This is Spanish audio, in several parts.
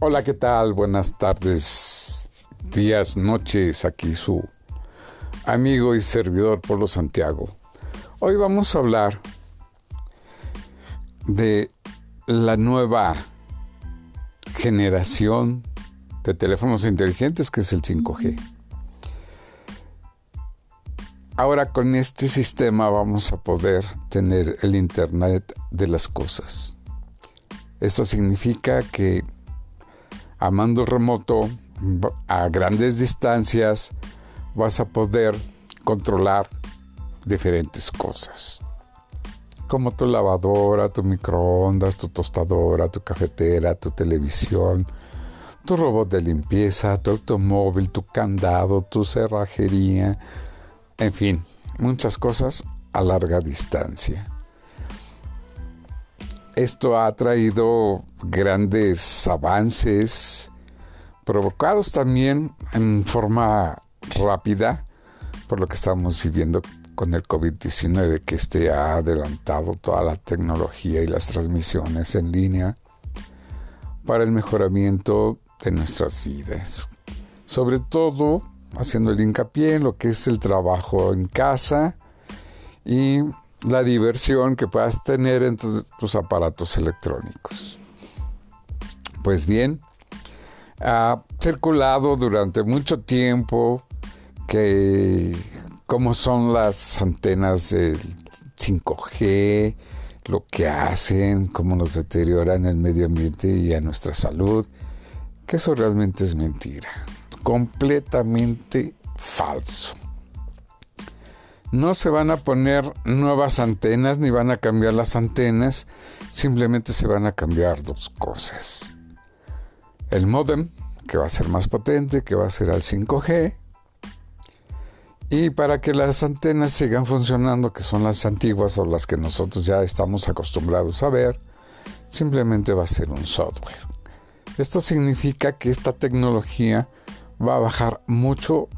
Hola, ¿qué tal? Buenas tardes, días, noches, aquí su amigo y servidor Polo Santiago. Hoy vamos a hablar de la nueva generación de teléfonos inteligentes que es el 5G. Ahora con este sistema vamos a poder tener el Internet de las cosas. Esto significa que a mando remoto, a grandes distancias, vas a poder controlar diferentes cosas. Como tu lavadora, tu microondas, tu tostadora, tu cafetera, tu televisión, tu robot de limpieza, tu automóvil, tu candado, tu cerrajería, en fin, muchas cosas a larga distancia. Esto ha traído grandes avances, provocados también en forma rápida por lo que estamos viviendo con el COVID-19, que este ha adelantado toda la tecnología y las transmisiones en línea para el mejoramiento de nuestras vidas. Sobre todo haciendo el hincapié en lo que es el trabajo en casa y la diversión que puedas tener en tus aparatos electrónicos. Pues bien, ha circulado durante mucho tiempo que cómo son las antenas del 5G, lo que hacen, cómo nos deterioran el medio ambiente y a nuestra salud, que eso realmente es mentira, completamente falso. No se van a poner nuevas antenas ni van a cambiar las antenas, simplemente se van a cambiar dos cosas. El modem, que va a ser más potente, que va a ser al 5G, y para que las antenas sigan funcionando, que son las antiguas o las que nosotros ya estamos acostumbrados a ver, simplemente va a ser un software. Esto significa que esta tecnología va a bajar mucho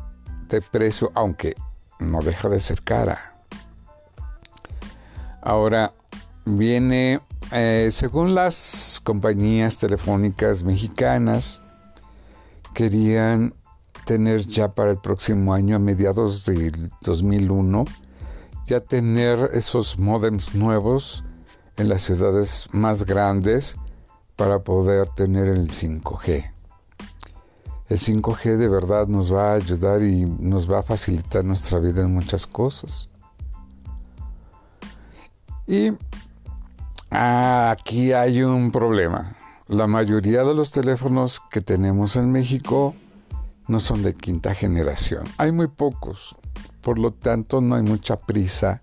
de precio, aunque no deja de ser cara. Ahora viene, eh, según las compañías telefónicas mexicanas, querían tener ya para el próximo año, a mediados del 2001, ya tener esos modems nuevos en las ciudades más grandes para poder tener el 5G el 5G de verdad nos va a ayudar y nos va a facilitar nuestra vida en muchas cosas. Y aquí hay un problema. La mayoría de los teléfonos que tenemos en México no son de quinta generación. Hay muy pocos. Por lo tanto, no hay mucha prisa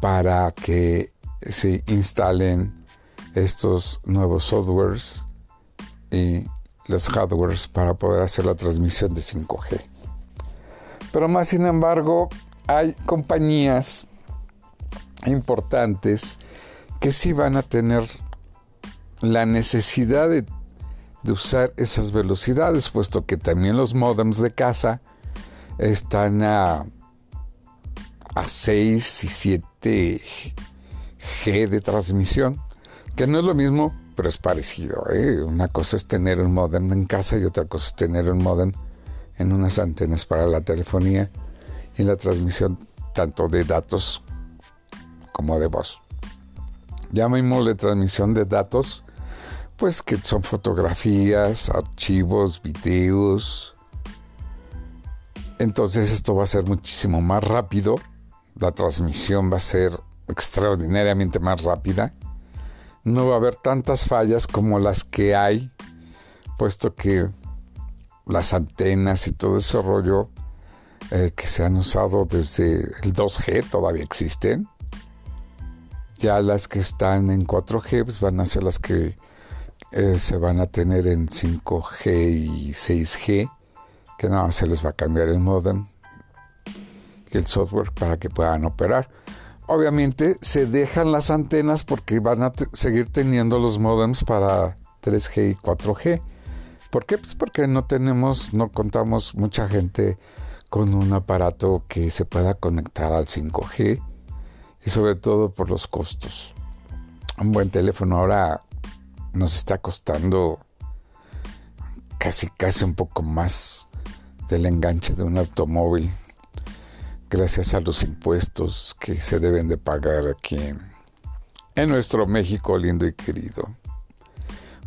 para que se instalen estos nuevos softwares y los hardwares para poder hacer la transmisión de 5G. Pero más sin embargo, hay compañías importantes que sí van a tener la necesidad de, usar esas velocidades, puesto que también los modems de casa están a, a 6 y 7 G de transmisión, que no es lo mismo pero es parecido. ¿eh? Una cosa es tener un modem en casa y otra cosa es tener un modem en unas antenas para la telefonía y la transmisión tanto de datos como de voz. Llamémosle transmisión de datos, pues que son fotografías, archivos, videos. Entonces esto va a ser muchísimo más rápido. La transmisión va a ser extraordinariamente más rápida no va a haber tantas fallas como las que hay, puesto que las antenas y todo ese rollo eh, que se han usado desde el 2G todavía existen. Ya las que están en 4G pues, van a ser las que eh, se van a tener en 5G y 6G, que nada más se les va a cambiar el modem y el software para que puedan operar obviamente se dejan las antenas porque van a seguir teniendo los modems para 3G y 4G. ¿Por qué? Pues porque no tenemos, no contamos mucha gente con un aparato que se pueda conectar al 5G y sobre todo por los costos. Un buen teléfono ahora nos está costando casi casi un poco más del enganche de un automóvil gracias a los impuestos que se deben de pagar aquí en, nuestro México lindo y querido.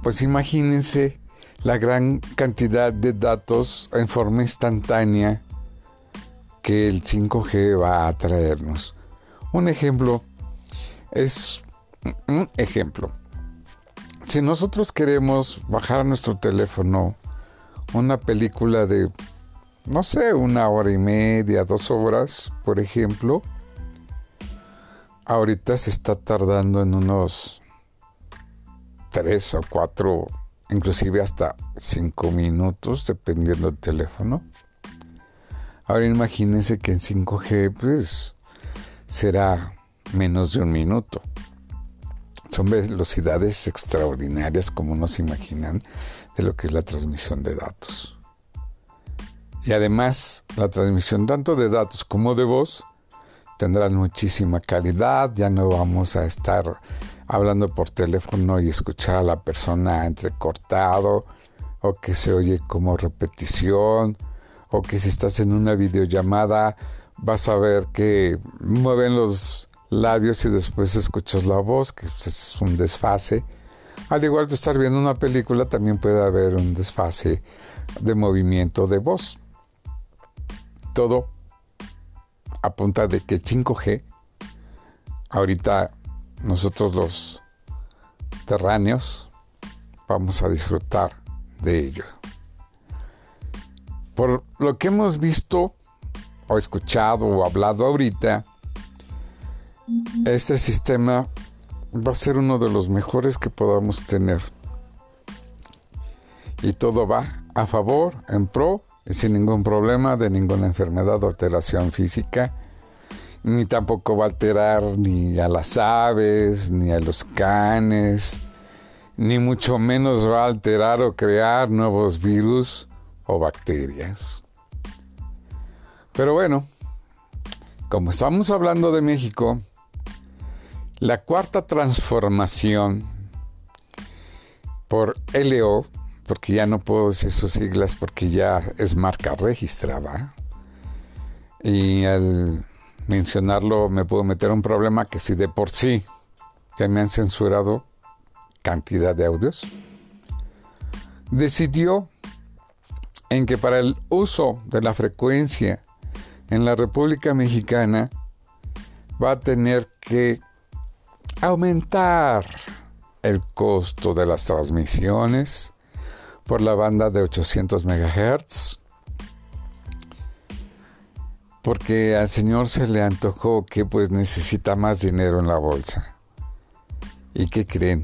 Pues imagínense la gran cantidad de datos en forma instantánea que el 5G va a traernos. Un ejemplo es un ejemplo. Si nosotros queremos bajar a nuestro teléfono una película de no sé, una hora y media, dos horas, por ejemplo, ahorita se está tardando en unos tres o cuatro, inclusive hasta cinco minutos, dependiendo del teléfono. Ahora imagínense que en 5G, pues, será menos de un minuto. Son velocidades extraordinarias, como nos imaginan, de lo que es la transmisión de datos. Y además, la transmisión tanto de datos como de voz tendrán muchísima calidad. Ya no vamos a estar hablando por teléfono y escuchar a la persona entrecortado o que se oye como repetición o que si estás en una videollamada vas a ver que mueven los labios y después escuchas la voz, que pues, es un desfase. Al igual de estar viendo una película, también puede haber un desfase de movimiento de voz todo apunta de que el 5G, ahorita nosotros los terráneos vamos a disfrutar de ello. Por lo que hemos visto o escuchado o hablado ahorita, este sistema va a ser uno de los mejores que podamos tener. Y todo va a favor, en pro sin ningún problema de ninguna enfermedad o alteración física, ni tampoco va a alterar ni a las aves, ni a los canes, ni mucho menos va a alterar o crear nuevos virus o bacterias. Pero bueno, como estamos hablando de México, la cuarta transformación por LO porque ya no puedo decir sus siglas porque ya es marca registrada. Y al mencionarlo me puedo meter un problema que si de por sí ya me han censurado cantidad de audios, decidió en que para el uso de la frecuencia en la República Mexicana va a tener que aumentar el costo de las transmisiones por la banda de 800 MHz. Porque al señor se le antojó que pues necesita más dinero en la bolsa. ¿Y qué creen?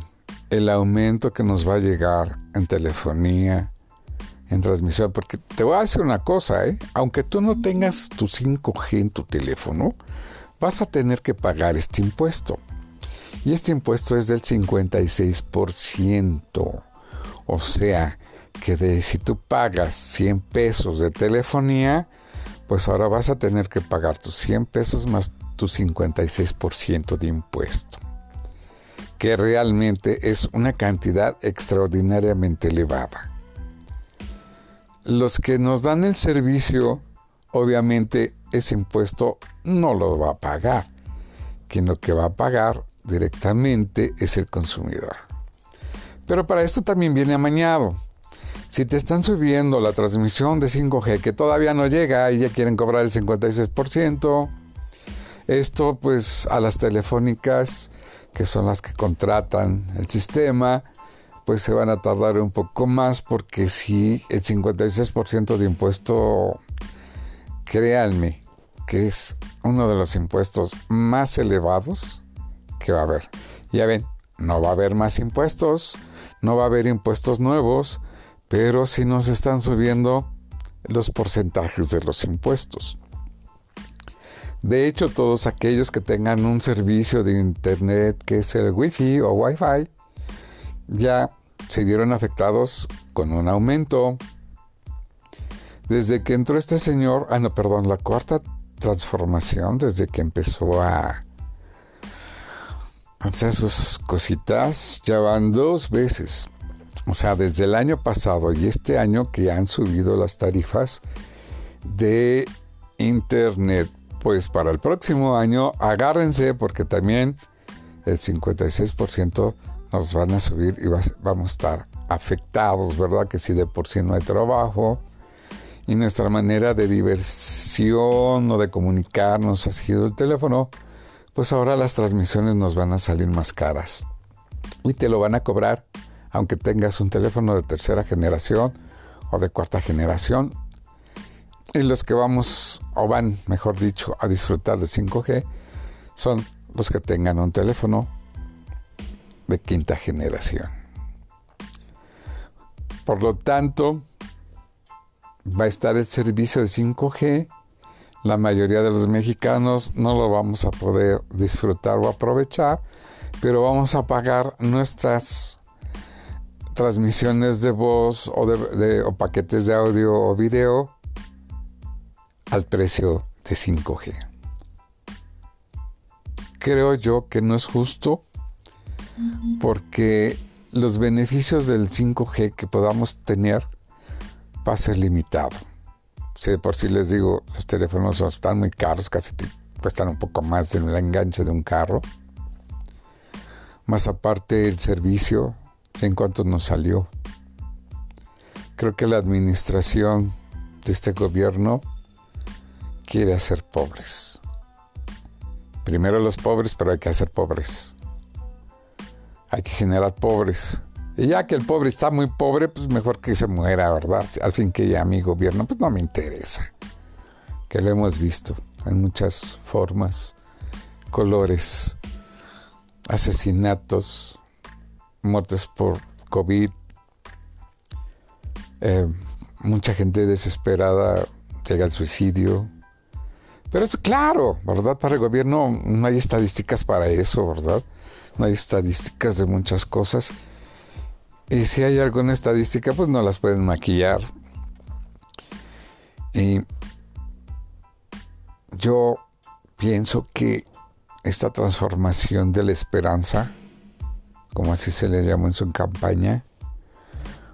El aumento que nos va a llegar en telefonía, en transmisión, porque te voy a decir una cosa, ¿eh? aunque tú no tengas tu 5G en tu teléfono, vas a tener que pagar este impuesto. Y este impuesto es del 56%. O sea, que de si tú pagas 100 pesos de telefonía, pues ahora vas a tener que pagar tus 100 pesos más tu 56% de impuesto, que realmente es una cantidad extraordinariamente elevada. Los que nos dan el servicio, obviamente ese impuesto no lo va a pagar, quien lo que va a pagar directamente es el consumidor. Pero para esto también viene amañado si te están subiendo la transmisión de 5G que todavía no llega y ya quieren cobrar el 56%, esto pues a las telefónicas, que son las que contratan el sistema, pues se van a tardar un poco más porque si el 56% de impuesto, créanme, que es uno de los impuestos más elevados que va a haber. Ya ven, no va a haber más impuestos, no va a haber impuestos nuevos, pero si nos están subiendo los porcentajes de los impuestos. De hecho, todos aquellos que tengan un servicio de internet que es el Wi-Fi o Wi-Fi ya se vieron afectados con un aumento. Desde que entró este señor, ah no, perdón, la cuarta transformación, desde que empezó a hacer sus cositas, ya van dos veces O sea, desde el año pasado y este año que han subido las tarifas de Internet. Pues para el próximo año agárrense porque también el 56% nos van a subir y vamos a estar afectados, ¿verdad? Que si de por sí no hay trabajo y nuestra manera de diversión o de comunicarnos ha sido el teléfono, pues ahora las transmisiones nos van a salir más caras y te lo van a cobrar aunque tengas un teléfono de tercera generación o de cuarta generación. Y los que vamos, o van, mejor dicho, a disfrutar de 5G, son los que tengan un teléfono de quinta generación. Por lo tanto, va a estar el servicio de 5G. La mayoría de los mexicanos no lo vamos a poder disfrutar o aprovechar, pero vamos a pagar nuestras transmisiones de voz o, de, paquetes de audio o video al precio de 5G. Creo yo que no es justo porque los beneficios del 5G que podamos tener va a ser limitado. Si por si les digo, los teléfonos están muy caros, casi cuestan un poco más de la enganche de un carro. Más aparte el servicio en cuanto nos salió. Creo que la administración de este gobierno quiere hacer pobres. Primero los pobres, pero hay que hacer pobres. Hay que generar pobres. Y ya que el pobre está muy pobre, pues mejor que se muera, ¿verdad? Al fin que ya mi gobierno, pues no me interesa. Que lo hemos visto en muchas formas, colores, asesinatos, muertes por COVID, eh, mucha gente desesperada llega al suicidio. Pero es claro, ¿verdad? Para el gobierno no hay estadísticas para eso, ¿verdad? No hay estadísticas de muchas cosas. Y si hay alguna estadística, pues no las pueden maquillar. Y yo pienso que esta transformación de la esperanza como así se le llamó en su campaña,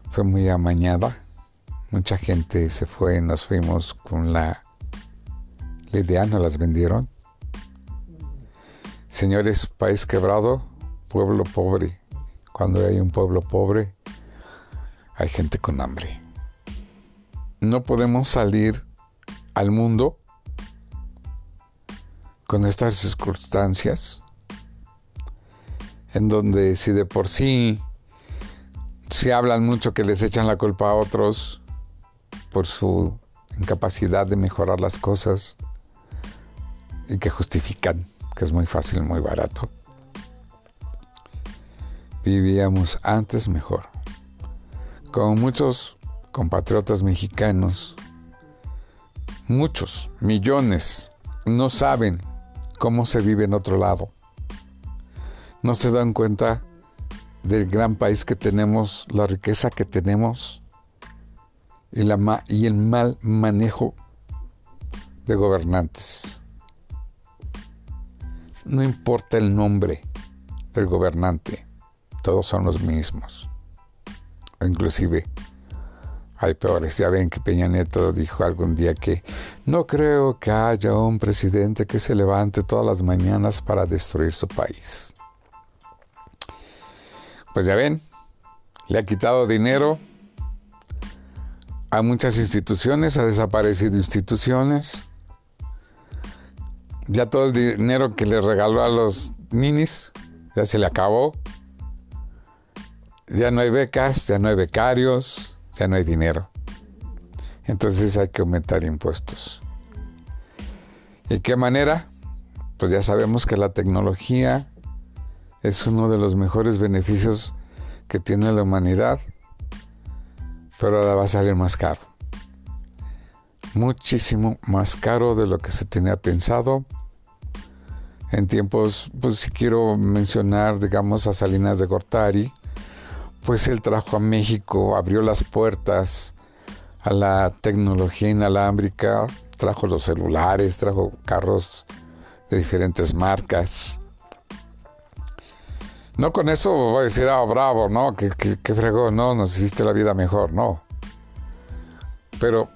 fue muy amañada. Mucha gente se fue, nos fuimos con la, idea, nos las vendieron. Señores, país quebrado, pueblo pobre. Cuando hay un pueblo pobre, hay gente con hambre. No podemos salir al mundo con estas circunstancias en donde si de por sí se hablan mucho que les echan la culpa a otros por su incapacidad de mejorar las cosas y que justifican que es muy fácil, muy barato. Vivíamos antes mejor. Como muchos compatriotas mexicanos, muchos, millones, no saben cómo se vive en otro lado no se dan cuenta del gran país que tenemos, la riqueza que tenemos y, el mal manejo de gobernantes. No importa el nombre del gobernante, todos son los mismos. inclusive hay peores. Ya ven que Peña Nieto dijo algún día que no creo que haya un presidente que se levante todas las mañanas para destruir su país. Pues ya ven, le ha quitado dinero a muchas instituciones, ha desaparecido instituciones. Ya todo el dinero que le regaló a los ninis ya se le acabó. Ya no hay becas, ya no hay becarios, ya no hay dinero. Entonces hay que aumentar impuestos. ¿Y qué manera? Pues ya sabemos que la tecnología es uno de los mejores beneficios que tiene la humanidad, pero ahora va a salir más caro. Muchísimo más caro de lo que se tenía pensado. En tiempos, pues si quiero mencionar, digamos, a Salinas de Gortari, pues él trajo a México, abrió las puertas a la tecnología inalámbrica, trajo los celulares, trajo carros de diferentes marcas, No con eso voy a decir, ah, bravo, no, que, que, fregó, no, nos hiciste la vida mejor, no. Pero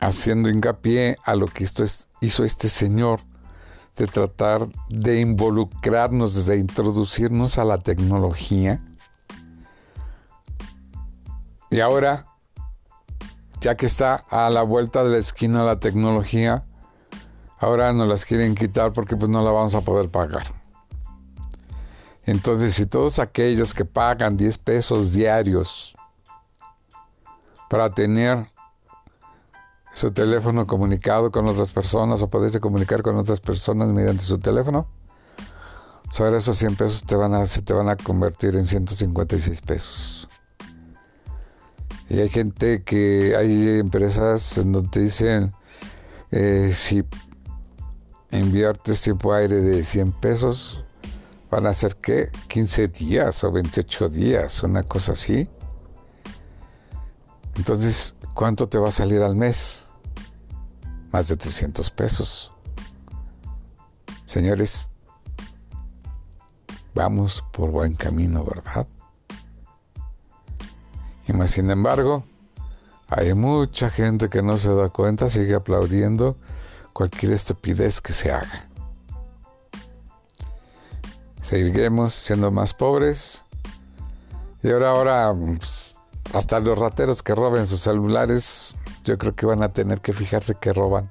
haciendo hincapié a lo que hizo este señor de tratar de involucrarnos, de introducirnos a la tecnología. Y ahora, ya que está a la vuelta de la esquina la tecnología, ahora nos las quieren quitar porque pues no la vamos a poder pagar. Entonces, si todos aquellos que pagan 10 pesos diarios para tener su teléfono comunicado con otras personas o poderse comunicar con otras personas mediante su teléfono, sobre esos 100 pesos se te van a convertir en 156 pesos. Y hay gente que, hay empresas donde te dicen, eh, si inviertes tiempo aire de 100 pesos, van a ser qué? 15 días o 28 días, una cosa así. Entonces, ¿cuánto te va a salir al mes? Más de 300 pesos. Señores, vamos por buen camino, ¿verdad? Y más sin embargo, hay mucha gente que no se da cuenta, sigue aplaudiendo cualquier estupidez que se haga seguiremos siendo más pobres. Y ahora, ahora, pues, hasta los rateros que roben sus celulares, yo creo que van a tener que fijarse que roban.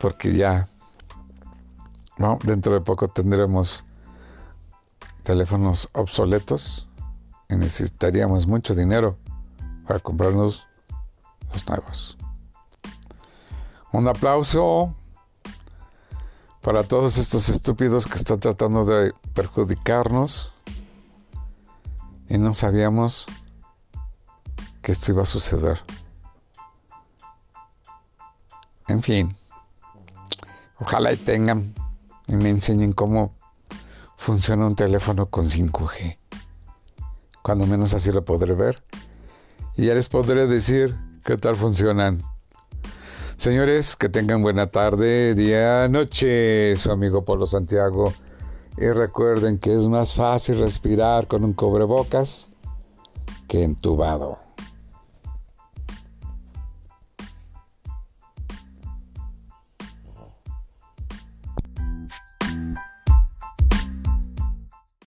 Porque ya, dentro de poco tendremos teléfonos obsoletos y necesitaríamos mucho dinero para comprarnos los nuevos. Un aplauso para todos estos estúpidos que están tratando de perjudicarnos y no sabíamos que esto iba a suceder. En fin, ojalá y tengan y me enseñen cómo funciona un teléfono con 5G. Cuando menos así lo podré ver. Y ya les podré decir qué tal funcionan. Señores, que tengan buena tarde, día, noche, su amigo Polo Santiago. Y recuerden que es más fácil respirar con un cobrebocas que entubado.